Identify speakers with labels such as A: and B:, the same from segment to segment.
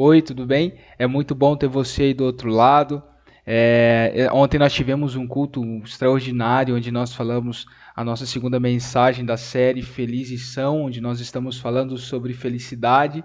A: Oi, tudo bem? É muito bom ter você aí do outro lado. É, é, ontem nós tivemos um culto extraordinário onde nós falamos a nossa segunda mensagem da série Felizes São, onde nós estamos falando sobre felicidade.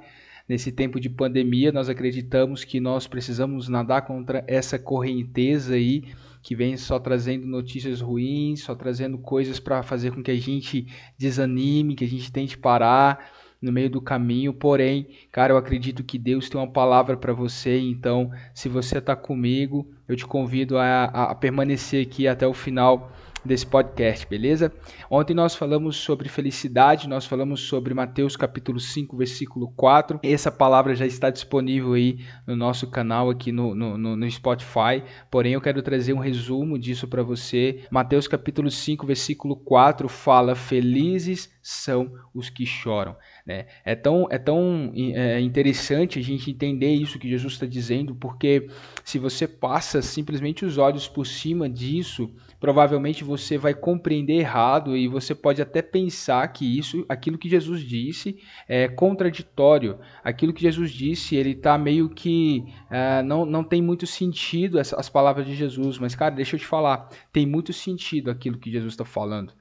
A: Nesse tempo de pandemia, nós acreditamos que nós precisamos nadar contra essa correnteza aí que vem só trazendo notícias ruins, só trazendo coisas para fazer com que a gente desanime, que a gente tente parar no meio do caminho. Porém, cara, eu acredito que Deus tem uma palavra para você. Então, se você está comigo, eu te convido a, a permanecer aqui até o final desse podcast, beleza? Ontem nós falamos sobre felicidade, nós falamos sobre Mateus capítulo 5, versículo 4. Essa palavra já está disponível aí no nosso canal aqui no, no, no Spotify, porém eu quero trazer um resumo disso para você. Mateus capítulo 5, versículo 4 fala: Felizes são os que choram. Né? É tão, é tão é, interessante a gente entender isso que Jesus está dizendo, porque se você passa simplesmente os olhos por cima disso, provavelmente você vai compreender errado e você pode até pensar que isso, aquilo que Jesus disse, é contraditório. Aquilo que Jesus disse, ele está meio que é, não, não tem muito sentido as, as palavras de Jesus. Mas cara, deixa eu te falar, tem muito sentido aquilo que Jesus está falando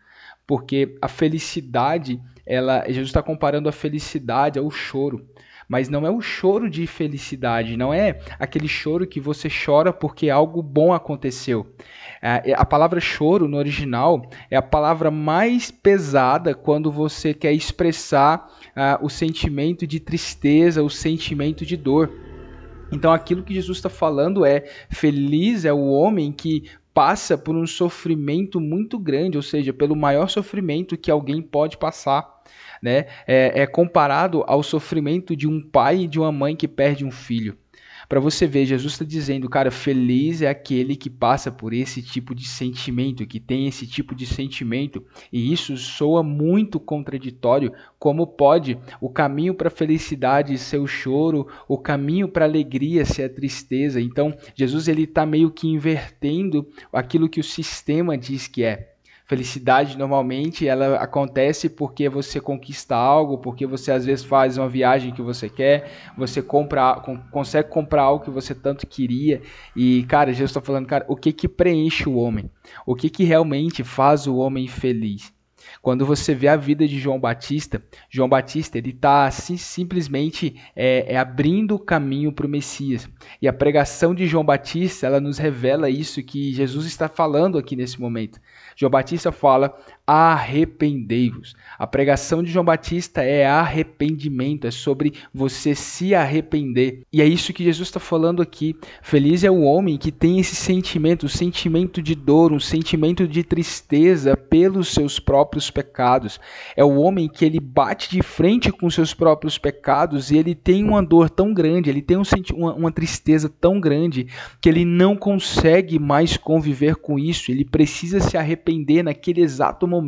A: porque a felicidade, ela, Jesus está comparando a felicidade ao choro. Mas não é o choro de felicidade, não é aquele choro que você chora porque algo bom aconteceu. É, é, a palavra choro no original é a palavra mais pesada quando você quer expressar uh, o sentimento de tristeza, o sentimento de dor. Então aquilo que Jesus está falando é: feliz é o homem que passa por um sofrimento muito grande, ou seja, pelo maior sofrimento que alguém pode passar. Né? É, é comparado ao sofrimento de um pai e de uma mãe que perde um filho. Para você ver, Jesus está dizendo, cara, feliz é aquele que passa por esse tipo de sentimento, que tem esse tipo de sentimento. E isso soa muito contraditório. Como pode o caminho para a felicidade ser o choro, o caminho para a alegria ser a tristeza? Então, Jesus ele está meio que invertendo aquilo que o sistema diz que é. Felicidade normalmente ela acontece porque você conquista algo, porque você às vezes faz uma viagem que você quer, você compra, consegue comprar algo que você tanto queria. E cara, Jesus está falando, cara, o que que preenche o homem? O que que realmente faz o homem feliz? Quando você vê a vida de João Batista, João Batista ele está assim, simplesmente é, é abrindo o caminho para o Messias. E a pregação de João Batista ela nos revela isso que Jesus está falando aqui nesse momento. João Batista fala: arrependei-vos. A pregação de João Batista é arrependimento, é sobre você se arrepender. E é isso que Jesus está falando aqui. Feliz é o homem que tem esse sentimento, um sentimento de dor, um sentimento de tristeza pelos seus próprios pecados. É o homem que ele bate de frente com seus próprios pecados e ele tem uma dor tão grande, ele tem um uma, uma tristeza tão grande que ele não consegue mais conviver com isso. Ele precisa se arrepender naquele exato momento.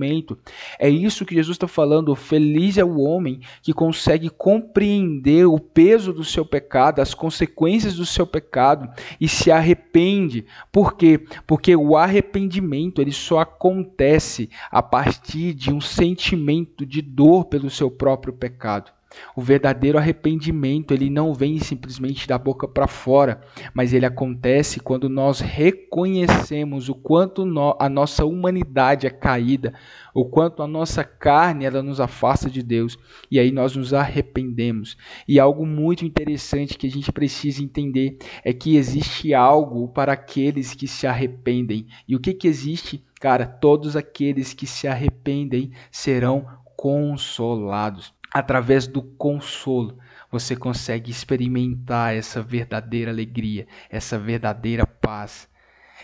A: É isso que Jesus está falando. Feliz é o homem que consegue compreender o peso do seu pecado, as consequências do seu pecado e se arrepende. Por quê? Porque o arrependimento ele só acontece a partir de um sentimento de dor pelo seu próprio pecado. O verdadeiro arrependimento, ele não vem simplesmente da boca para fora, mas ele acontece quando nós reconhecemos o quanto a nossa humanidade é caída, o quanto a nossa carne ela nos afasta de Deus, e aí nós nos arrependemos. E algo muito interessante que a gente precisa entender é que existe algo para aqueles que se arrependem. E o que que existe? Cara, todos aqueles que se arrependem serão consolados através do consolo, você consegue experimentar essa verdadeira alegria, essa verdadeira paz.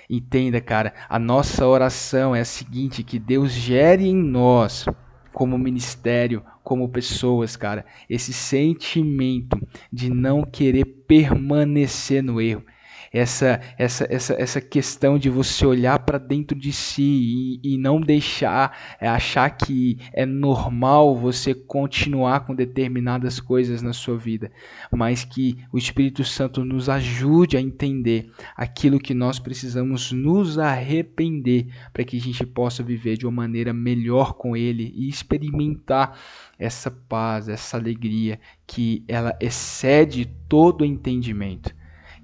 A: Entenda, cara, a nossa oração é a seguinte: que Deus gere em nós, como ministério, como pessoas, cara, esse sentimento de não querer permanecer no erro, essa, essa, essa, essa questão de você olhar para dentro de si e, e não deixar, é, achar que é normal você continuar com determinadas coisas na sua vida, mas que o Espírito Santo nos ajude a entender aquilo que nós precisamos nos arrepender para que a gente possa viver de uma maneira melhor com Ele e experimentar essa paz, essa alegria que ela excede todo entendimento.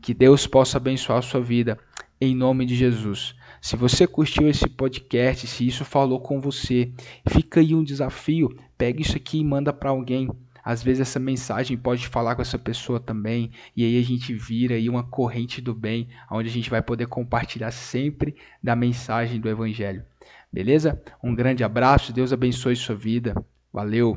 A: Que Deus possa abençoar a sua vida em nome de Jesus. Se você curtiu esse podcast, se isso falou com você, fica aí um desafio. Pega isso aqui e manda para alguém. Às vezes essa mensagem pode falar com essa pessoa também, e aí a gente vira aí uma corrente do bem, onde a gente vai poder compartilhar sempre da mensagem do evangelho. Beleza? Um grande abraço, Deus abençoe sua vida. Valeu.